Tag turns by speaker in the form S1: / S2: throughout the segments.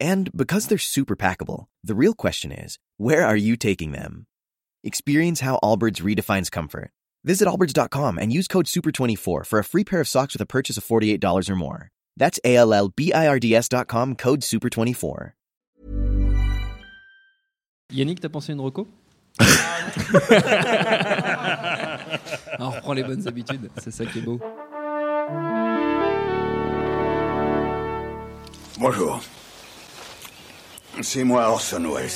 S1: And because they're super packable, the real question is, where are you taking them? Experience how Allbirds redefines comfort. Visit allbirds.com and use code SUPER24 for a free pair of socks with a purchase of $48 or more. That's A L L B I R D S.com code SUPER24.
S2: Yannick, t'as pensé une reco On reprend les bonnes habitudes, c'est ça qui est beau.
S3: Bonjour. C'est moi Orson Welles.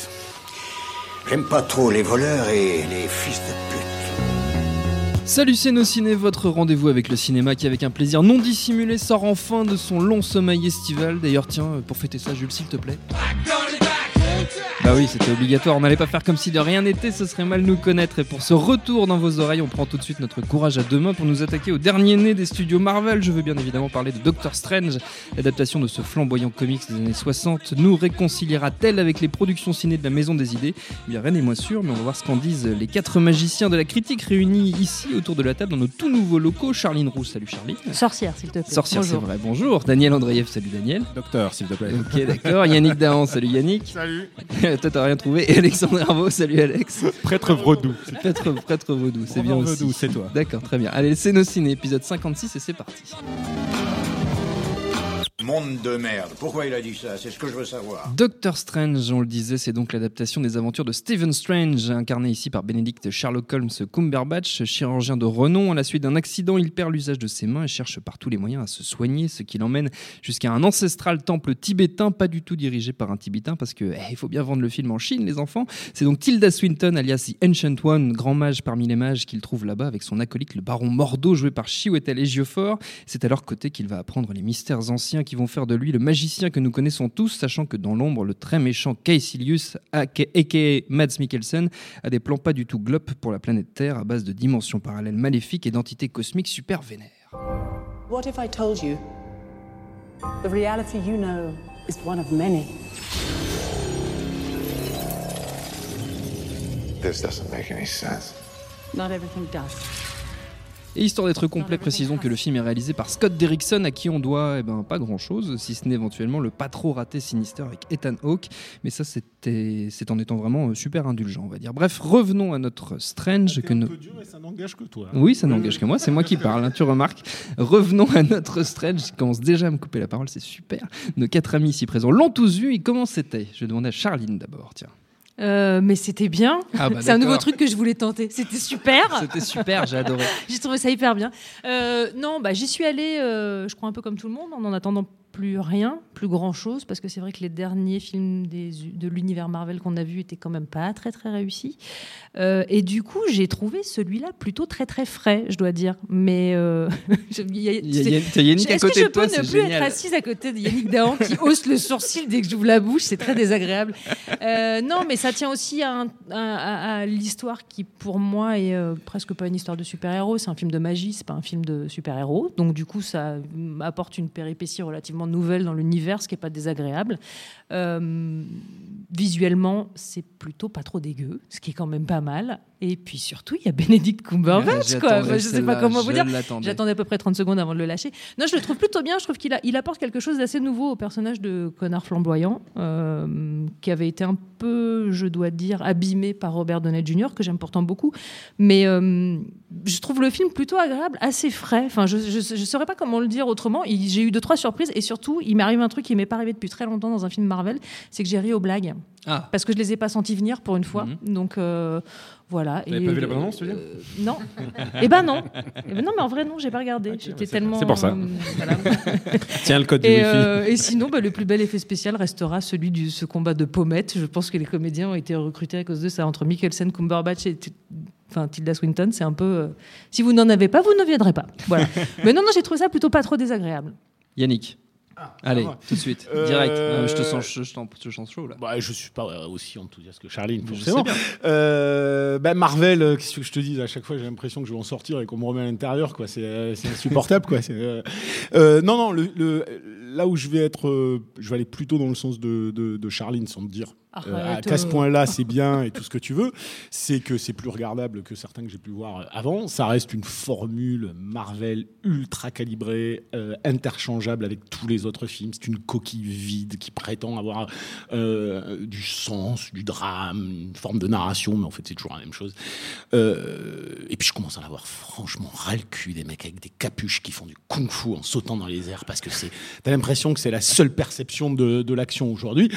S3: J'aime pas trop les voleurs et les fils de pute.
S2: Salut c'est nos ciné, votre rendez-vous avec le cinéma qui avec un plaisir non dissimulé sort enfin de son long sommeil estival. D'ailleurs tiens, pour fêter ça Jules s'il te plaît. Bah oui, c'était obligatoire, on n'allait pas faire comme si de rien n'était, ce serait mal nous connaître. Et pour ce retour dans vos oreilles, on prend tout de suite notre courage à deux mains pour nous attaquer au dernier né des studios Marvel. Je veux bien évidemment parler de Doctor Strange. L'adaptation de ce flamboyant comics des années 60 nous réconciliera-t-elle avec les productions ciné de la Maison des Idées? Eh bien, rien n'est moins sûr, mais on va voir ce qu'en disent les quatre magiciens de la critique réunis ici autour de la table dans nos tout nouveaux locaux. Charline Roux, salut Charline.
S4: Sorcière, s'il te plaît.
S2: Sorcière, c'est
S4: Bonjour.
S2: vrai, bonjour. Daniel Andreev, salut Daniel.
S5: Docteur, s'il te plaît.
S2: Ok, d'accord. Yannick Dahan, salut Yannick.
S5: Salut.
S2: Toi, t'as rien trouvé. Et Alexandre Herbeau, salut Alex.
S5: Prêtre Vaudou.
S2: Prêtre, prêtre vaudou, c'est bien
S5: Romain
S2: aussi.
S5: Vaudou, c'est toi.
S2: D'accord, très bien. Allez, c'est nos ciné, épisode 56 et c'est parti.
S3: Monde de merde. Pourquoi il a dit ça? C'est ce que je veux savoir.
S2: Doctor Strange, on le disait, c'est donc l'adaptation des aventures de Stephen Strange, incarné ici par Benedict Sherlock Holmes Cumberbatch, chirurgien de renom. À la suite d'un accident, il perd l'usage de ses mains et cherche par tous les moyens à se soigner, ce qui l'emmène jusqu'à un ancestral temple tibétain, pas du tout dirigé par un tibétain, parce que eh, il faut bien vendre le film en Chine, les enfants. C'est donc Tilda Swinton, alias The Ancient One, grand mage parmi les mages, qu'il trouve là-bas avec son acolyte, le baron Mordo, joué par Chiwetel Ejiofor. C'est à leur côté qu'il va apprendre les mystères anciens qui vont faire de lui le magicien que nous connaissons tous, sachant que dans l'ombre, le très méchant Caecilius, aka Mads Mikkelsen, a des plans pas du tout glop pour la planète Terre à base de dimensions parallèles maléfiques et d'entités cosmiques super vénères.
S6: What if I told you the reality you know is one of many?
S7: This doesn't make any sense.
S6: Not everything does.
S2: Et histoire d'être complet, précisons que le film est réalisé par Scott Derrickson, à qui on doit eh ben, pas grand-chose, si ce n'est éventuellement le pas trop raté Sinister avec Ethan Hawke. Mais ça, c'était, c'est en étant vraiment euh, super indulgent, on va dire. Bref, revenons à notre Strange. que
S5: peu dur et ça n'engage que toi.
S2: Oui, ça n'engage que moi, c'est moi qui parle, hein, tu remarques. Revenons à notre Strange, qui commence déjà à me couper la parole, c'est super. Nos quatre amis ici présents l'ont tous vu, et comment c'était Je vais demander à Charline d'abord, tiens.
S4: Euh, mais c'était bien.
S2: Ah bah
S4: c'est un nouveau truc que je voulais tenter. C'était super.
S2: C'était super, j'ai adoré.
S4: J'ai trouvé ça hyper bien. Euh, non, bah, j'y suis allée, euh, je crois, un peu comme tout le monde, en en attendant plus rien, plus grand chose, parce que c'est vrai que les derniers films des, de l'univers Marvel qu'on a vus étaient quand même pas très très réussis. Euh, et du coup, j'ai trouvé celui-là plutôt très très frais, je dois dire. Mais euh, il y a-
S2: y a Yannick à côté
S4: que je
S2: de toi,
S4: peux ne plus
S2: génial.
S4: être assise à côté de Yannick Dahan qui hausse le sourcil dès que j'ouvre la bouche? C'est très désagréable. Euh, non, mais ça tient aussi à, un- à- à- à l'histoire qui, pour moi, est euh, presque pas une histoire de super-héros. C'est un film de magie, c'est pas un film de super-héros. Donc, du coup, ça apporte une péripétie relativement nouvelle dans l'univers, ce qui est pas désagréable. Euh, visuellement, c'est plutôt pas trop dégueu, ce qui est quand même pas mal. Et puis surtout, il y a Benedict Cumberbatch, quoi.
S2: J'attendais
S4: Enfin, je sais pas comment vous dire. J'attendais à peu près 30 secondes avant de le lâcher. Non, je le trouve plutôt bien. Je trouve qu'il il apporte quelque chose d'assez nouveau au personnage de connard flamboyant, euh, qui avait été un peu, je dois dire, abîmé par Robert Downey Jr., que j'aime pourtant beaucoup. Mais euh, je trouve le film plutôt agréable, assez frais. Enfin, je ne saurais pas comment le dire autrement. J'ai eu deux, trois surprises. Et surtout, il m'arrive un truc qui m'est pas arrivé depuis très longtemps dans un film Marvel, c'est que j'ai ri aux blagues.
S2: Ah.
S4: Parce que je les ai pas sentis venir pour une fois. Donc euh, voilà.
S5: T'avais
S4: Et,
S5: pas vu la
S4: euh,
S5: bande-annonce, tu veux dire
S4: euh, Non. Eh ben non. Eh ben non, mais en vrai non, j'ai pas regardé. J'étais tellement.
S5: c'est pour ça.
S4: euh, voilà.
S5: Tiens le code du
S4: Et,
S5: Wi-Fi.
S4: euh, et sinon, bah, le plus bel effet spécial restera celui de ce combat de pommettes. Je pense que les comédiens ont été recrutés à cause de ça. Entre Mikkelsen, Cumberbatch et enfin, Tilda Swinton, c'est un peu. euh, si vous n'en avez pas, vous ne viendrez pas. Voilà. Mais non, non, j'ai trouvé ça plutôt pas trop désagréable.
S2: Yannick. Allez,
S5: va.
S2: tout de suite, direct. Euh, je te sens, je, je sens chaud là.
S5: Bah, je suis pas aussi enthousiaste que Charline, forcément. Euh, bah, Marvel, euh, qu'est-ce que je te dis À chaque fois, j'ai l'impression que je vais en sortir et qu'on me remet à l'intérieur, quoi. C'est, insupportable, quoi. Euh, non, non. Le, le- là où je vais être, je vais aller plutôt dans le sens de, de, de Charline, sans te dire. Euh,
S4: Arrête,
S5: à ce
S4: euh.
S5: point-là, c'est bien et tout ce que tu veux, c'est que c'est plus regardable que certains que j'ai pu voir euh, avant. Ça reste une formule Marvel ultra calibrée, euh, interchangeable avec tous les autres films. C'est une coquille vide qui prétend avoir euh, du sens, du drame, une forme de narration, mais en fait c'est toujours la même chose. Euh, et puis je commence à en avoir franchement ras le cul des mecs avec des capuches qui font du kung-fu en sautant dans les airs parce que c'est, t'as l'impression que c'est la seule perception de, de l'action aujourd'hui.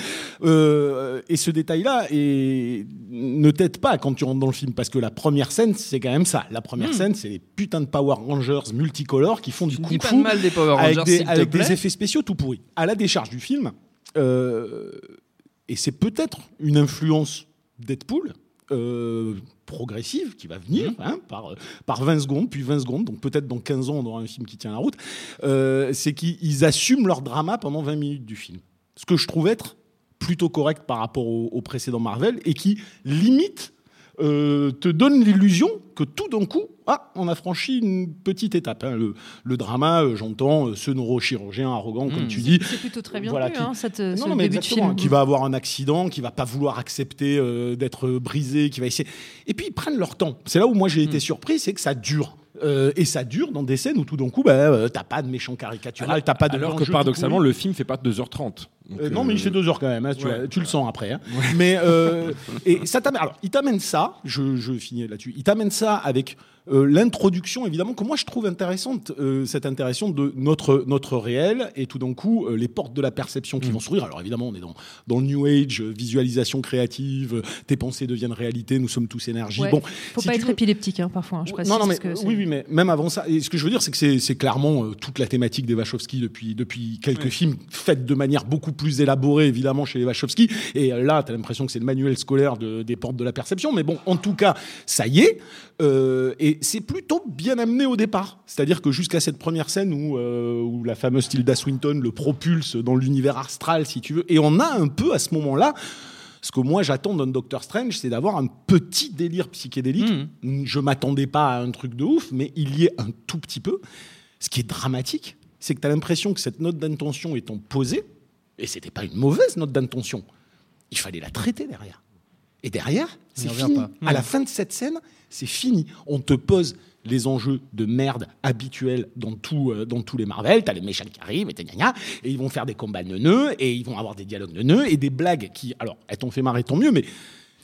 S5: Et ce détail-là et ne t'aide pas quand tu rentres dans le film parce que la première scène c'est quand même ça. La première scène c'est les putains de Power Rangers multicolores qui font du kung-fu
S2: de mal des Power
S5: avec,
S2: Rangers,
S5: des, avec des effets spéciaux tout pourris. À la décharge du film, euh, et c'est peut-être une influence Deadpool euh, progressive qui va venir hein, par, par 20 secondes, puis 20 secondes, donc peut-être dans 15 ans on aura un film qui tient la route, euh, c'est qu'ils assument leur drama pendant 20 minutes du film. Ce que je trouve être plutôt correct par rapport au, au précédent Marvel et qui limite euh, te donne l'illusion que tout d'un coup, ah, on a franchi une petite étape. hein. Le, le drama, euh, j'entends euh, ce neurochirurgien arrogant, comme
S2: Mm.
S5: tu dis,
S4: C'est plutôt très bien
S5: Voilà,
S4: vu,
S5: qui-
S4: hein, cette, ce
S5: non, non, mais
S4: début de film.
S5: qui va avoir un accident, qui va pas vouloir accepter euh, d'être brisé, qui va essayer. Et puis ils prennent leur temps. C'est là où moi j'ai
S2: Hmm.
S5: été surpris, c'est que ça dure. Euh, et ça dure dans des scènes où tout d'un coup, bah, euh, t'as pas de méchant caricatural, t'as pas de
S8: Alors que paradoxalement, le film fait pas 2h30.
S5: Euh, non, mais il fait deux heures quand même. hein, tu,
S8: ouais.
S5: vois, tu le sens après. hein. Mais euh, et ça t'amène. Alors, il t'amène ça. Je, je finis là-dessus. Il t'amène ça avec euh, l'introduction, évidemment, que moi je trouve intéressante. euh, cette interaction de notre notre réel et tout d'un coup euh, les portes de la perception
S8: Mm.
S5: qui vont s'ouvrir. Alors évidemment, on est dans dans le New Age, euh, visualisation créative. euh, tes pensées deviennent réalité. Nous sommes tous énergie.
S4: Ouais.
S5: Bon,
S4: Faut
S5: si
S4: pas être
S5: veux-
S4: épileptique hein, parfois, hein, je précise.
S5: non, non, mais
S4: que
S5: oui, oui, mais même avant ça, et ce que je veux dire, c'est que c'est- clairement euh, toute la thématique des Wachowski depuis, depuis quelques films, faite de manière beaucoup plus élaborée, évidemment, chez les Wachowski. Et là, tu as l'impression que c'est le manuel scolaire de- des portes de la perception. Mais bon, en tout cas, ça y est. euh, et c'est plutôt bien amené au départ. C'est-à-dire que jusqu'à cette première scène où, euh, où la fameuse Tilda Swinton le propulse dans l'univers astral, si tu veux. Et on a un peu à ce moment-là. Ce que moi j'attends d'un Doctor Strange, c'est d'avoir un petit délire psychédélique. Je m'attendais pas à un truc de ouf, mais il y est un tout petit peu. Ce qui est dramatique, c'est que tu as l'impression que cette note d'intention étant posée, et c'était pas une mauvaise note d'intention, il fallait la traiter derrière. Et derrière, c'est fini.
S2: pas.
S5: À la fin de cette scène, c'est fini. On te pose les enjeux de merde habituels dans, tout, euh, dans tous les Marvel. T'as les méchants qui arrivent et, t'as gna gna, et ils vont faire des combats neuneux et ils vont avoir des dialogues neuneux et des blagues qui, alors, elles t'ont fait marrer, tant mieux, mais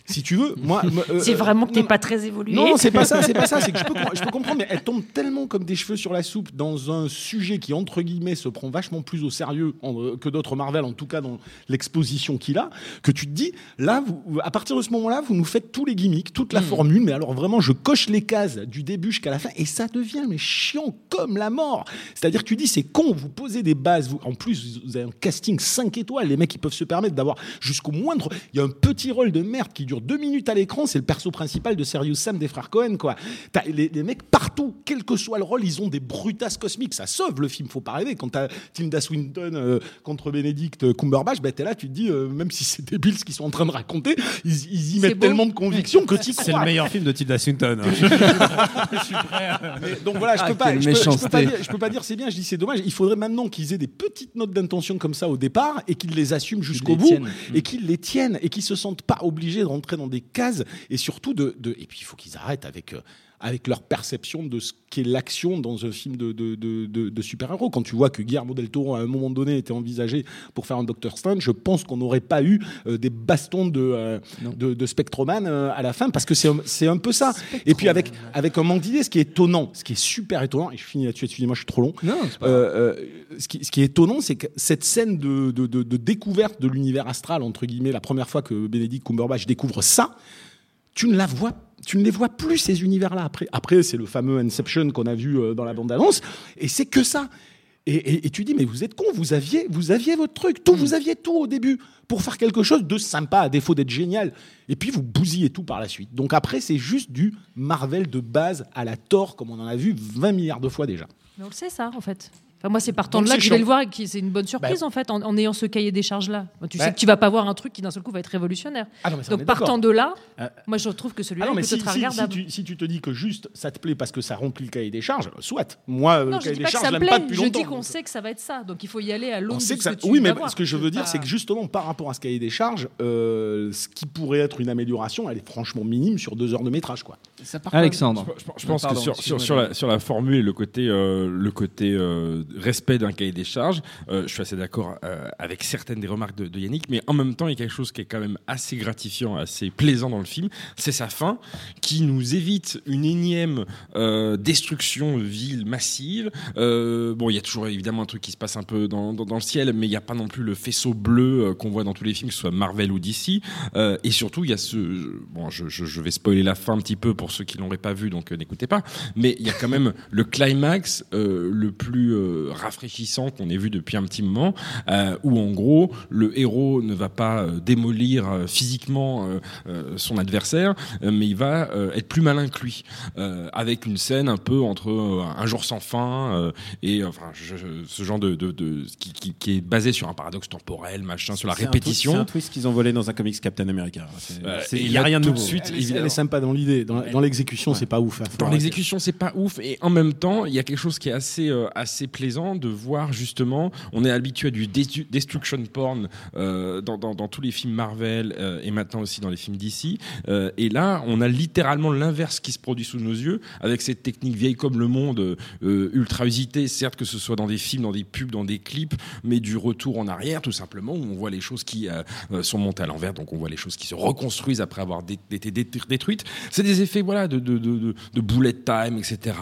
S5: si tu veux, moi. me- euh,
S4: C'est vraiment que t'es
S5: non,
S4: pas très évolué.
S5: non, c'est pas ça, c'est pas ça. C'est que je peux, com- je peux comprendre, mais elle tombe tellement comme des cheveux sur la soupe dans un sujet qui, entre guillemets, se prend vachement plus au sérieux en- euh, que d'autres Marvel, en tout cas dans l'exposition qu'il a, que tu te dis, là, vous, à partir de ce moment-là, vous nous faites tous les gimmicks, toute la formule, mais alors vraiment, je coche les cases du début jusqu'à la fin, et ça devient mais chiant comme la mort. C'est-à-dire que tu dis, c'est con, vous posez des bases, vous, en plus, vous avez un casting 5 étoiles, les mecs, ils peuvent se permettre d'avoir jusqu'au moindre. Il y a un petit rôle de merde qui dure deux minutes à l'écran, c'est le perso principal de Serious Sam des frères Cohen, quoi. T'as les, les mecs partout, quel que soit le rôle, ils ont des brutasses cosmiques. Ça sauve le film, faut pas rêver. Quand t'as Tilda Swinton euh, contre Benedict Cumberbatch, bah, t'es là, tu te dis, euh, même si c'est débile ce qu'ils sont en train de raconter, ils, ils y mettent
S4: beau.
S5: tellement de conviction que t'y
S8: C'est le meilleur film de Tilda Swinton. hein.
S5: Mais donc voilà, je
S2: Ah,
S5: peux pas, je peux, je peux pas dire, je peux pas dire c'est bien, je dis c'est dommage. Il faudrait maintenant qu'ils aient des petites notes d'intention comme ça au départ et qu'ils les assument jusqu'au bout
S2: tiennent.
S5: et qu'ils les tiennent et qu'ils se sentent pas obligés de dans des cases et surtout de, de- et puis il faut qu'ils arrêtent avec euh, avec leur perception de ce qu'est l'action dans un film de, de, de, de- de super-héros. Quand tu vois que Guillermo del Toro, à un moment donné, était envisagé pour faire un Doctor Strange, je pense qu'on n'aurait pas eu euh, des bastons de, euh, de, Spectroman euh, à la fin, parce que c'est un- peu ça. Et puis avec, avec un manque d'idées, ce qui est étonnant, ce qui est super étonnant, et je finis là-dessus, excusez-moi, je suis trop long.
S2: Non, pas
S5: Euh, euh, ce, qui, ce qui est étonnant, c'est que cette scène de, de- de- de découverte de l'univers astral, entre guillemets, la première fois que Benedict Cumberbatch découvre ça, tu ne la vois tu ne les vois plus ces univers-là après. Après, c'est le fameux Inception qu'on a vu euh, dans la bande-annonce, et c'est que ça. Et, et- et tu dis, mais vous êtes con, vous aviez, vous aviez votre truc, tout, vous aviez tout au début pour faire quelque chose de sympa, à défaut d'être génial. Et puis vous bousillez tout par la suite. Donc après, c'est juste du Marvel de base à la tort, comme on en a vu 20 milliards de fois déjà.
S4: Mais on le sait ça, en fait. Enfin, moi, c'est partant de là que je vais le voir et que c'est une bonne surprise en fait, en, en ayant ce cahier des charges là. Tu
S5: Bah.
S4: sais que tu vas pas voir un truc qui d'un seul coup va être révolutionnaire.
S5: Ah non,
S4: Donc partant de là,
S5: Euh,
S4: moi je trouve que celui-là
S5: Ah si, si- si tu, si tu te dis que juste ça te plaît parce que ça remplit le cahier des charges, soit. Moi, euh,
S4: Non,
S5: le
S4: je
S5: cahier des charges, je pas depuis
S4: Je
S5: longtemps.
S4: dis qu'on sait que ça va être ça, donc il faut y aller à l'aune
S5: ça- Oui, mais ce que je veux dire, c'est que justement, par rapport à ce cahier des charges, euh, ce qui pourrait être une amélioration, elle est franchement minime sur deux heures de métrage. Quoi.
S2: Alexandre.
S8: Je, je pense
S2: Pardon,
S8: que sur,
S2: excuse-moi,
S8: sur, sur la, sur la formule et le côté, euh, le côté euh, respect d'un cahier des charges, euh, je suis assez d'accord euh, avec certaines des remarques de, de Yannick, mais en même temps, il y a quelque chose qui est quand même assez gratifiant, assez plaisant dans le film, c'est sa fin qui nous évite une énième euh, destruction de ville massive. Euh, bon, il y a toujours évidemment un truc qui se passe un peu dans, dans, dans le ciel, mais il n'y a pas non plus le faisceau bleu euh, qu'on voit dans tous les films, que ce soit Marvel ou DC. Euh, et surtout, il y a ce. Bon, je, je, je vais spoiler la fin un petit peu pour ceux qui l'auraient pas vu, donc euh, n'écoutez pas. Mais il y a quand même le climax euh, le plus euh, rafraîchissant qu'on ait vu depuis un petit moment, euh, où en gros, le héros ne va pas euh, démolir euh, physiquement euh, euh, son adversaire, euh, mais il va euh, être plus malin que lui, euh, avec une scène un peu entre euh, un jour sans fin euh, et enfin je- je- ce genre de, de, de- qui, qui, qui est basé sur un paradoxe temporel, machin, sur la répétition.
S9: twist- C'est un twist qu'ils ont volé dans un comics Captain America.
S8: Et
S9: Il n'y a rien de
S8: tout de suite,
S5: Elle, est-
S8: évidemment.
S5: elle est sympa dans l'idée. Dans, l'exécution, c'est pas ouf. hein.
S8: Dans l'exécution, c'est pas ouf. Et en même temps, il y a quelque chose qui est assez, euh, assez plaisant de voir justement. On est habitué à du destruction porn euh, dans, dans, dans tous les films Marvel euh, et maintenant aussi dans les films DC. Euh, et là, on a littéralement l'inverse qui se produit sous nos yeux avec cette technique vieille comme le monde, euh, ultra usitée, certes que ce soit dans des films, dans des pubs, dans des clips, mais du retour en arrière, tout simplement, où on voit les choses qui euh, euh, sont montées à l'envers, donc on voit les choses qui se reconstruisent après avoir été dé- détruites. C'est des effets voilà de, de, de, de, bullet time, etc.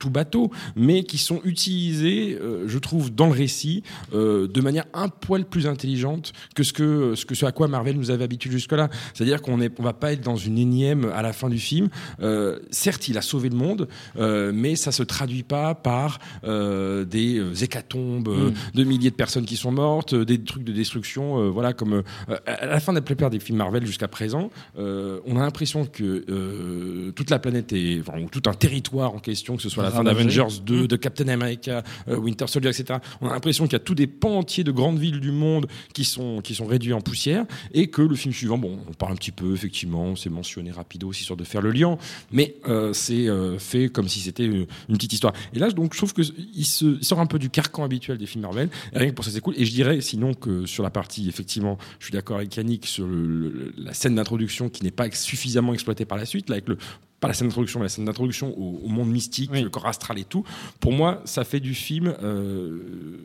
S8: tout bateau, mais qui sont utilisés, euh, je trouve, dans le récit euh, de manière un poil plus intelligente que ce que ce que ce à quoi Marvel nous avait habitué jusque-là. C'est-à-dire qu'on est, on va pas être dans une énième à la fin du film. Euh, certes, il a sauvé le monde, euh, mais ça se traduit pas par euh, des euh, hécatombes, euh, de milliers de personnes qui sont mortes, des trucs de destruction, euh, voilà comme euh, à la fin de la plupart des films Marvel jusqu'à présent, euh, on a l'impression que euh, toute la planète est, enfin, ou tout un territoire en question, que ce soit la fin
S2: Ravagé.
S8: d'Avengers 2, de Captain America, euh, Winter Soldier, etc. On a l'impression qu'il y a tous des pans entiers de grandes villes du monde qui sont qui sont réduits en poussière et que le film suivant, bon, on parle un petit peu effectivement, c'est mentionné rapido aussi sur de faire le lien, mais euh, c'est euh, fait comme si c'était une, une petite histoire. Et là, donc, je trouve que il, se, il sort un peu du carcan habituel des films Marvel. Et rien que pour ça, c'est cool. Et je dirais, sinon, que sur la partie, effectivement, je suis d'accord avec Yannick sur le- le- la scène d'introduction qui n'est pas suffisamment exploitée par la suite, là, avec le pas la scène d'introduction, mais la scène d'introduction au, au monde mystique, le corps astral et tout. Pour moi, ça fait du film, euh,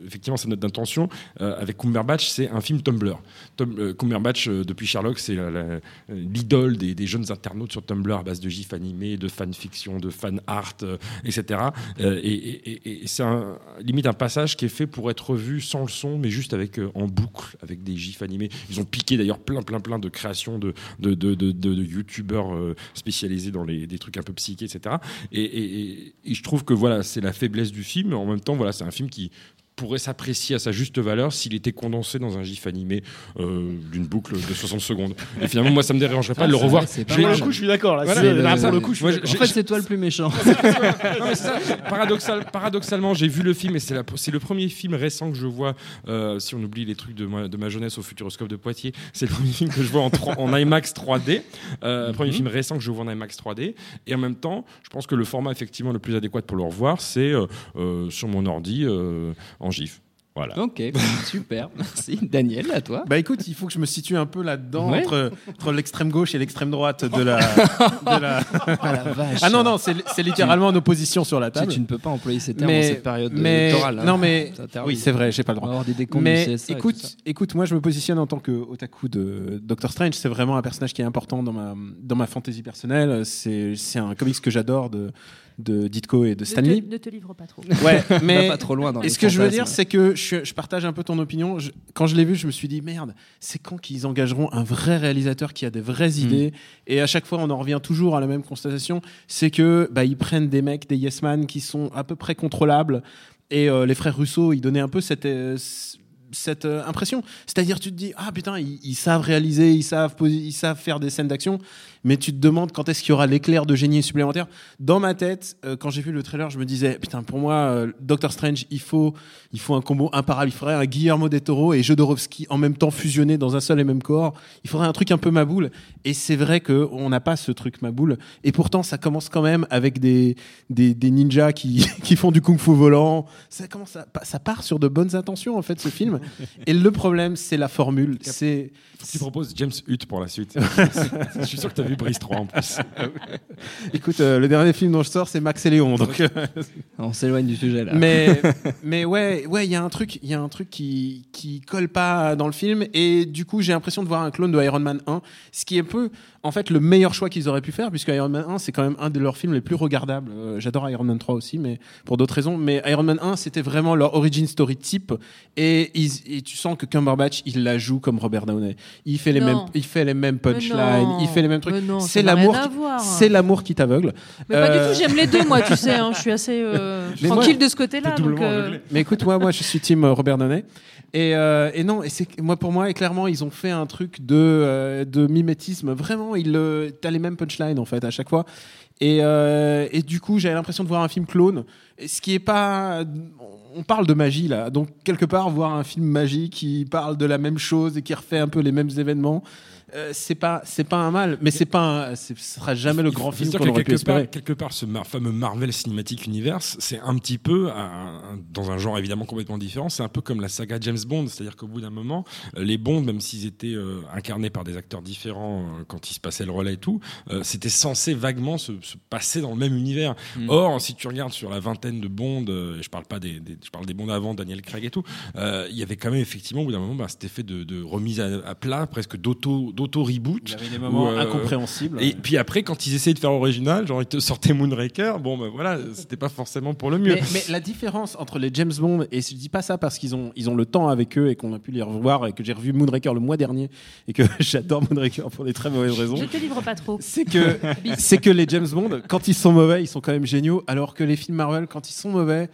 S8: effectivement, sa note d'intention, euh, avec Cumberbatch, c'est un film Tumblr. Tum- euh, Cumberbatch, euh, depuis Sherlock, c'est la- l'idole des, des jeunes internautes sur Tumblr à base de gifs animés, de fanfiction, de fan art, euh, etc. Euh, et et- et- et c'est un- limite un passage qui est fait pour être vu sans le son, mais juste avec euh, en boucle, avec des gifs animés. Ils ont piqué d'ailleurs plein, plein, plein de créations de, de, de, de, de- youtubeurs euh, spécialisés dans les, des trucs un peu psychés, etc. Et, je trouve que voilà, c'est la faiblesse du film, en même temps, voilà, c'est un film qui pourrait s'apprécier à sa juste valeur s'il était condensé dans un gif animé euh, d'une boucle de 60 secondes. Et finalement, moi, ça me dérangerait pas de le
S2: c'est
S8: revoir.
S2: vrai, pas
S5: le coup, je suis d'accord.
S8: Voilà.
S2: Le-
S5: coup, je suis
S8: moi,
S5: d'accord.
S2: En
S8: j'ai-
S2: fait, c'est toi le plus méchant.
S8: Non, mais c'est ça. Paradoxal- paradoxalement, j'ai vu le film et c'est la- c'est le premier film récent que je vois. euh, si on oublie les trucs de ma, de ma jeunesse au Futuroscope de Poitiers, c'est le premier film que je vois en, trois- en IMAX 3D. Euh, Premier film récent que je vois en IMAX 3D. Et en même temps, je pense que le format effectivement le plus adéquat pour le revoir, c'est euh, euh, sur mon ordi euh, en GIF. Voilà.
S2: Ok, super, merci. Daniel, à toi.
S9: Bah écoute, il faut que je me situe un peu là-dedans
S2: Ouais.
S9: entre, entre l'extrême gauche et l'extrême droite de la. de la-
S2: Ah la vache.
S9: Ah non non, c'est littéralement en opposition sur la table.
S2: tu ne peux pas employer ces termes
S9: mais,
S2: en cette période
S9: mais-
S2: électorale. hein.
S9: non mais oui c'est vrai, j'ai pas le
S2: On va
S9: droit.
S2: avoir des décomptes
S9: Mais
S2: du CSA
S9: écoute, écoute, moi je me positionne en tant que otaku de Doctor Strange. C'est vraiment un personnage qui est important dans ma dans ma fantaisie personnelle. C'est c'est un comics que j'adore de de Ditko et de
S4: Ne
S9: Stanley.
S4: te, ne te livre pas trop.
S9: Ouais, mais
S2: pas trop loin dans
S9: et ce que je veux dire, c'est que je, je partage un peu ton opinion. Je- quand je l'ai vu, je me suis dit merde, c'est quand qu'ils engageront un vrai réalisateur qui a des vraies
S2: Hmm.
S9: idées? Et à chaque fois, on en revient toujours à la même constatation, c'est que bah, ils prennent des mecs, des yes man qui sont à peu près contrôlables. Et euh, les frères Russo, ils donnaient un peu cette euh, cette euh, impression. C'est-à-dire, tu te dis, ah putain, ils, savent réaliser, ils savent, ils savent faire des scènes d'action, mais tu te demandes quand est-ce qu'il y aura l'éclair de génie supplémentaire. Dans ma tête, euh, quand j'ai vu le trailer, je me disais, putain, pour moi, euh, Doctor Strange, il faut, il faut un combo imparable. Il faudrait un Guillermo del Toro et Jodorowsky en même temps fusionnés dans un seul et même corps. Il faudrait un truc un peu maboule. Et c'est vrai que on n'a pas ce truc maboule. Et pourtant, ça commence quand même avec des, des, des ninjas qui, qui font du kung-fu volant. Ça commence ça part sur de bonnes intentions, en fait, ce film. Et le problème, c'est la formule. C'est,
S8: tu proposes James Hutt pour la suite. je suis sûr que tu as vu Brise 3 en plus.
S9: écoute, euh, le dernier film dont je sors, c'est Max et Léon. Donc, euh,
S2: On s'éloigne du sujet là.
S9: mais mais ouais ouais il y a un truc il y a un truc qui qui colle pas dans le film et du coup j'ai l'impression de voir un clone de Iron Man 1 ce qui est un peu en fait le meilleur choix qu'ils auraient pu faire puisque Iron Man 1 c'est quand même un de leurs films les plus regardables Euh, j'adore Iron Man 3 aussi mais pour d'autres raisons mais Iron Man 1 c'était vraiment leur origin story type et, ils- et tu sens que Cumberbatch il la joue comme Robert Downey il fait les
S4: Non.
S9: mêmes il fait les mêmes punchlines il fait les mêmes trucs c'est l'amour c'est l'amour qui t'aveugle
S4: Mais pas
S9: Euh,
S4: du tout, j'aime les deux, moi, tu sais. hein, je suis assez euh,
S9: Mais moi-
S4: tranquille de ce côté-là. Euh.
S9: Mais écoute, moi, moi, je suis team euh, Robert Downey. Et, euh, et non, et c'est moi pour moi, et clairement, ils ont fait un truc de euh, de mimétisme. Vraiment, ils euh, t'as les mêmes punchlines en fait à chaque fois. Et, euh, et du coup, j'avais l'impression de voir un film clone. Ce qui est pas, on parle de magie là, donc quelque part voir un film magique qui parle de la même chose et qui refait un peu les mêmes événements, euh, c'est pas c'est pas un mal, mais c'est pas, un- ce sera jamais le
S8: Il
S9: grand film qu'on
S8: que
S9: aurait pu
S8: quelque part,
S9: espérer.
S8: quelque part, ce mar- fameux Marvel Cinematic Universe, c'est un petit peu, un- dans un genre évidemment complètement différent, c'est un peu comme la saga James Bond, c'est-à-dire qu'au bout d'un moment, euh, les Bonds, même s'ils étaient euh, incarnés par des acteurs différents euh, quand ils se passaient le relais et tout, euh, c'était censé vaguement se, se passer dans le même univers.
S2: Mm.
S8: Or, si tu regardes sur la vingtaine de Bonds, euh, et je parle pas des, des- je parle des Bonds avant, Daniel Craig et tout, euh, il y avait quand même effectivement au bout d'un moment bah, cet effet de, de remise à, à plat, presque d'auto d'auto reboot.
S9: Il y avait des moments
S8: où, euh,
S9: incompréhensibles.
S8: Et puis après, quand ils essayaient de faire original, genre ils te sortaient Moonraker, bon ben voilà, c'était pas forcément pour le mieux.
S9: Mais, mais la différence entre les James Bond, et je dis pas ça parce qu'ils ont, ils ont le temps avec eux et qu'on a pu les revoir et que j'ai revu Moonraker le mois dernier et que j'adore Moonraker pour des très mauvaises raisons.
S4: Je te livre pas trop.
S9: C'est que, c'est que les James Bond, quand ils sont mauvais, ils sont quand même géniaux, alors que les films Marvel, quand ils sont mauvais,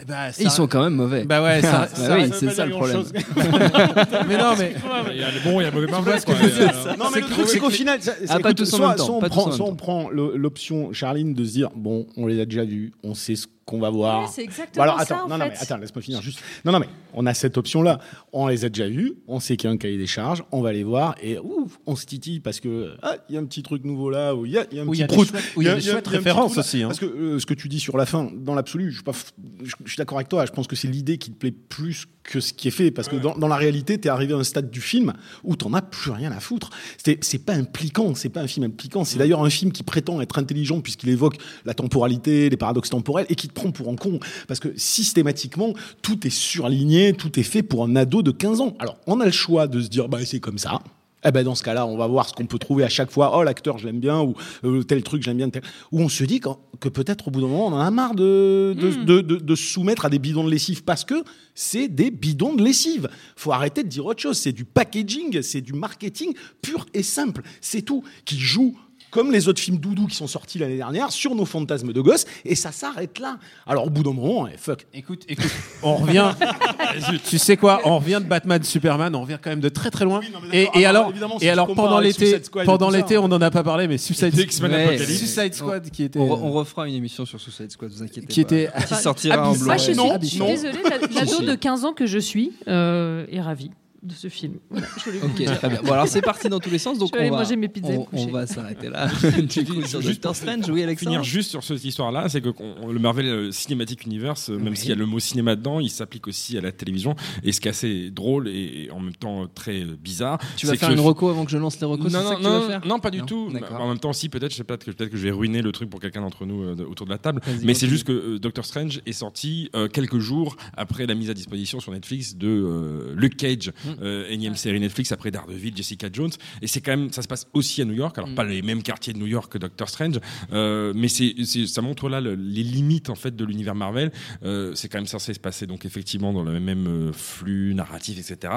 S9: eh ben, ça-
S2: Ils sont quand même mauvais.
S9: Bah ouais, ça,
S2: Bah
S9: ça-
S2: oui,
S9: ça-
S2: c'est ça le problème.
S9: mais non, mais
S8: Il y a les bons, il y a le mauvais Euh,
S5: Non, mais le truc, c'est qu'au final, ça- c'est-
S2: Ah, pas
S5: écoute,
S2: tous en
S5: soit,
S2: même temps,
S5: soit on prend,
S2: même
S5: soit
S2: temps.
S5: on prend le- l'option Charline de se dire bon, on les a déjà vus, on sait ce qu'on va voir.
S4: Ouais, c'est
S5: Bon,
S4: exactement
S5: alors
S4: ça,
S5: attends,
S4: en
S5: non, non, mais attends, laisse-moi finir juste. Non, non, mais on a cette option-là. On les a déjà vus, on sait qu'il y a un cahier des charges, on va les voir et ouf, on se titille parce que ah, il y a un petit truc nouveau là, ou il y a, y a un
S9: a
S5: petit
S9: où il y a des chouettes références aussi, hein.
S5: Parce que euh, ce que tu dis sur la fin, dans l'absolu, je suis pas, f- je, je suis d'accord avec toi. Je pense que c'est l'idée qui te plaît plus que ce qui est fait, parce que dans, dans la réalité, tu es arrivé à un stade du film où t'en as plus rien à foutre. C'est c'est pas impliquant, c'est pas un film impliquant. C'est d'ailleurs un film qui prétend être intelligent puisqu'il évoque la temporalité, les paradoxes temporels, et qui prend pour un con, parce que systématiquement, tout est surligné, tout est fait pour un ado de 15 ans. Alors, on a le choix de se dire, bah c'est comme ça. Eh ben dans ce cas-là, on va voir ce qu'on peut trouver à chaque fois. Oh, l'acteur, je l'aime bien, ou euh, tel truc, j'aime bien. Tel... Ou on se dit que peut-être au bout d'un moment, on en a marre de, de, de, de- de se soumettre à des bidons de lessive parce que c'est des bidons de lessive. faut arrêter de dire autre chose. C'est du packaging, c'est du marketing pur et simple. C'est tout. Qui joue comme les autres films doudou qui sont sortis l'année dernière sur nos fantasmes de gosses et ça s'arrête là. Alors au bout d'un moment, eh, fuck.
S9: Écoute, écoute, on revient. tu sais quoi On revient de Batman, Superman. On revient quand même de très très loin.
S5: Oui, non, mais
S9: et,
S5: Ah,
S9: alors, et alors pendant l'été, pendant l'été, on en a pas parlé, mais Suicide,
S8: Apocalypse.
S9: Suicide Squad qui était,
S2: On, re- on refera une émission sur Suicide Squad, vous inquiétez
S9: qui
S2: pas.
S9: était
S2: Qui sortira en
S9: abyssal.
S4: Moi,
S2: Blu-ray.
S4: je suis,
S5: Non,
S4: je suis désolée, la- l'ado de 15 ans que je suis euh, est ravie de ce film. Voilà, je voulais vous
S2: Ok, très bien. Bon, alors c'est parti dans tous les sens, donc
S4: Je vais aller
S2: on va,
S4: manger mes pizzas
S2: on, va s'arrêter là. du coup, sur
S8: Juste
S2: Doctor Strange, oui, Alexandre
S8: finir juste sur cette histoire-là, c'est que le Marvel euh, Cinematic Universe, euh, même
S2: Oui.
S8: s'il y a le mot cinéma dedans, il s'applique aussi à la télévision. Et ce qui est assez drôle et, et en même temps euh, très bizarre.
S2: Tu vas faire
S8: que
S2: une reco avant que je lance les recos
S8: non,
S2: ça
S8: non,
S2: que tu vas
S8: non,
S2: faire
S8: non, pas du
S2: Non
S8: tout. En même temps, si, peut-être, je sais pas, que peut-être que je vais ruiner le truc pour quelqu'un d'entre nous euh, autour de la table. Mais c'est juste que euh, Doctor Strange est sorti euh, quelques jours après la mise à disposition sur Netflix de Luke Cage,
S2: Mm.
S8: Euh, énième série Netflix après Daredevil, Jessica Jones. Et c'est quand même, ça se passe aussi à New York. Alors, pas les mêmes quartiers de New York que Doctor Strange, euh, mais c'est, ça montre là le- les limites en fait de l'univers Marvel. Euh, c'est quand même censé se passer donc effectivement dans le même euh, flux narratif, etc.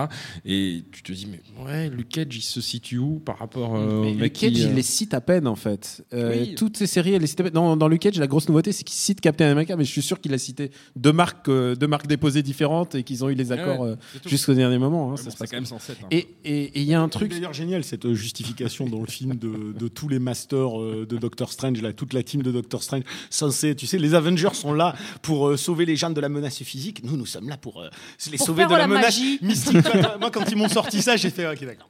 S8: Et tu te dis, mais ouais, Luke Cage, il se situe où par rapport euh,
S9: Mais
S8: au
S9: Luke
S8: mec
S9: Cage,
S8: qui, euh,
S9: il les cite à peine en fait. Euh,
S8: Oui.
S9: Toutes ces séries, elle les cite à peine. Dans, dans Luke Cage, la grosse nouveauté, c'est qu'il cite Captain America, mais je suis sûr qu'il a cité deux marques, euh, deux marques déposées différentes et qu'ils ont eu les accords
S8: ouais,
S9: jusqu'au dernier moment. hein, ça se
S8: c'est
S9: passe
S8: quand même censé être un-
S9: Et et- et il y a un
S5: C'est
S9: truc.
S5: d'ailleurs génial cette euh, justification dans le film de, de tous les masters euh, de Doctor Strange, là, toute la team de Doctor Strange, censé, tu sais, les Avengers sont là pour euh, sauver les gens de la menace physique. Nous, nous sommes là pour euh, les
S4: Pour
S5: sauver de la,
S4: la
S5: menace
S4: magie.
S5: mystique. Moi, quand ils m'ont sorti ça, j'ai fait ok, d'accord.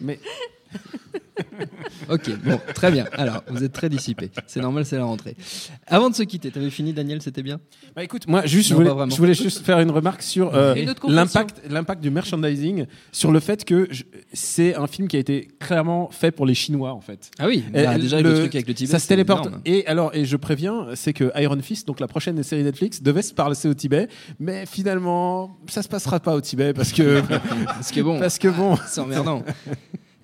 S9: Mais
S2: Ok, bon, très bien. Alors, vous êtes très dissipé. C'est normal, c'est la rentrée. Avant de se quitter, t'avais fini, Daniel, c'était bien?
S9: Bah écoute, moi juste, je voulais, je juste faire une remarque sur euh, l'impact, l'impact du merchandising, sur le fait que je- c'est un film qui a été clairement fait pour les Chinois en fait.
S2: Ah oui,
S9: Et
S2: bah, déjà le, truc avec le Tibet.
S9: ça se téléporte.
S2: énorme.
S9: Et alors, et je préviens, c'est que Iron Fist, donc la prochaine série Netflix, devait se passer au Tibet, mais finalement, ça se passera pas au Tibet parce que
S2: Parce que bon,
S9: parce que bon.
S2: c'est emmerdant.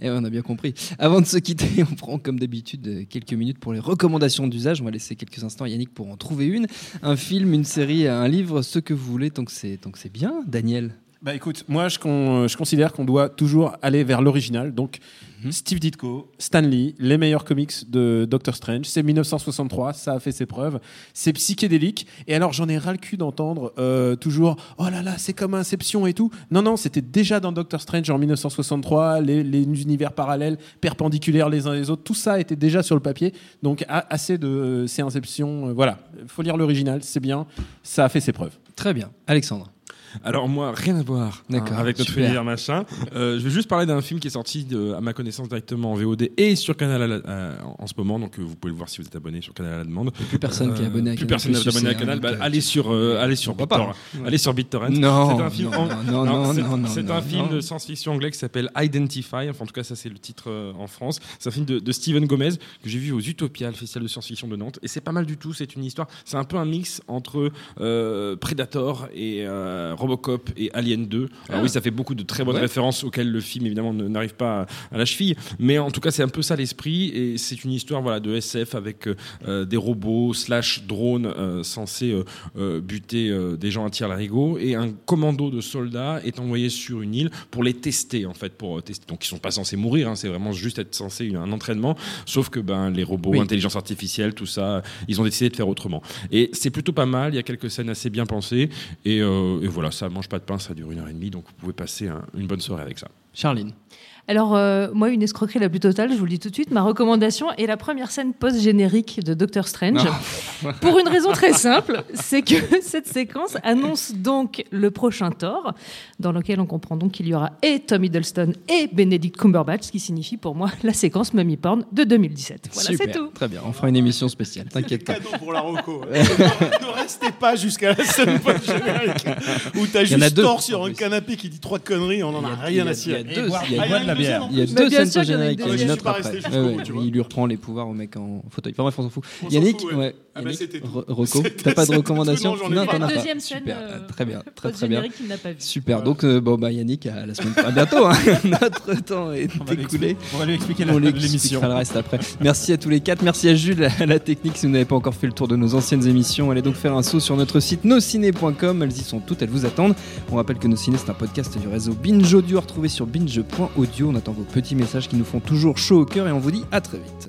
S2: Et on a bien compris. Avant de se quitter, on prend comme d'habitude euh, quelques minutes pour les recommandations d'usage. On va laisser quelques instants à Yannick pour en trouver une. Un film, une série, un livre, ce que vous voulez, tant que c'est bien, Daniel?
S9: Bah écoute, moi je, con- je considère qu'on doit toujours aller vers l'original. Donc
S2: Mhm.
S9: Steve Ditko, Stan Lee, les meilleurs comics de Doctor Strange. C'est 1963, ça a fait ses preuves. C'est psychédélique. Et alors j'en ai ras le cul d'entendre euh, toujours oh là là, c'est comme Inception et tout. Non, non, c'était déjà dans Doctor Strange en 1963, les, les univers parallèles, perpendiculaires les uns les autres. Tout ça était déjà sur le papier. Donc assez de euh, c'est Inception. euh, voilà, faut lire l'original, c'est bien. Ça a fait ses preuves.
S2: Très bien. Alexandre.
S8: Alors moi, rien à voir hein, avec notre
S2: super.
S8: univers machin. Euh, je vais juste parler d'un film qui est sorti de- à ma connaissance directement en VOD et sur Canal à la- euh, en ce moment, donc euh, vous pouvez le voir si vous êtes abonné sur Canal à la demande.
S2: Plus personne qui est
S8: Euh,
S2: abonné à
S8: plus
S2: Canal+,
S8: personne n'est abonné à
S2: sais,
S8: Canal.
S2: hein,
S8: Bah,
S2: euh,
S8: allez sur euh, allez sur BitTorrent.
S2: hein.
S8: Allez sur BitTorrent.
S2: Non,
S8: c'est un film
S2: non, non, non,
S8: c'est-
S2: non, non,
S8: c'est un film de science-fiction anglais qui s'appelle Identify. Enfin, en tout cas, ça c'est le titre euh, en France. C'est un film de, de Steven Gomez que j'ai vu aux Utopia, le festival de science-fiction de Nantes. Et c'est pas mal du tout. C'est une histoire. C'est un peu un mix entre euh, Predator et euh, Robocop et Alien 2. Alors oui, ça fait beaucoup de très bonnes
S2: Ouais.
S8: références auxquelles le film évidemment n'arrive pas à, à la cheville. Mais en tout cas, c'est un peu ça l'esprit. Et c'est une histoire voilà de SF avec euh, euh, des robots slash drones euh, censés euh, buter des gens à tir larigot et un commando de soldats est envoyé sur une île pour les tester en fait pour tester donc ils sont pas censés mourir hein, c'est vraiment juste être censé un entraînement sauf que ben les robots
S2: Oui.
S8: intelligence artificielle tout ça ils ont décidé de faire autrement et c'est plutôt pas mal il y a quelques scènes assez bien pensées et, et voilà ça mange pas de pain ça dure une heure et demie donc vous pouvez passer un- une bonne soirée avec ça
S2: Charline.
S4: Alors, euh, moi, une escroquerie la plus totale, je vous le dis tout de suite. Ma recommandation est la première scène post-générique de Doctor Strange. Pour une raison très simple, c'est que cette séquence annonce donc le prochain Thor, dans lequel on comprend donc qu'il y aura et Tom Hiddleston et Benedict Cumberbatch, ce qui signifie pour moi la séquence Mummy Porn de 2017. Voilà,
S2: Super.
S4: c'est tout.
S2: Très bien. On fera une émission spéciale. T'inquiète pas.
S5: Cadeau pour la Roco. ne, restez pas jusqu'à la scène post-générique où t'as juste tort sur un canapé qui dit trois conneries, on en a,
S2: a-
S5: rien
S2: il y a-
S5: à cirer.
S2: Il y a deux- il y a- de la bière. Il y a deux
S4: bien
S2: scènes post-génériques.
S4: une
S2: Il y a une autre après. Il lui reprend les pouvoirs au mec en fauteuil. Enfin bref, on s'en fout. Yannick,
S5: ouais. Ah bah, c'était
S2: Rocco, t'as pas de recommandation
S5: tout, non,
S2: t'en as pas.
S4: Deuxième scène,
S2: Super.
S4: euh,
S2: Très bien. Très très bien.
S4: Post-générique qu'il n'a pas vu.
S2: Super. Donc euh, bon bah Yannick à la semaine à bientôt. hein. Notre temps est écoulé.
S9: On va lui expliquer
S2: On
S9: l'émission.
S2: expliquera le reste après. Merci à tous les quatre. Merci à Jules à la technique. Si vous n'avez pas encore fait le tour de nos anciennes émissions, allez donc faire un saut sur notre site nosciné.com. Elles y sont toutes, elles vous attendent. On rappelle que Nos Ciné, c'est un podcast du réseau Binge Audio à retrouver sur binge.audio. On attend vos petits messages qui nous font toujours chaud au cœur et on vous dit à très vite.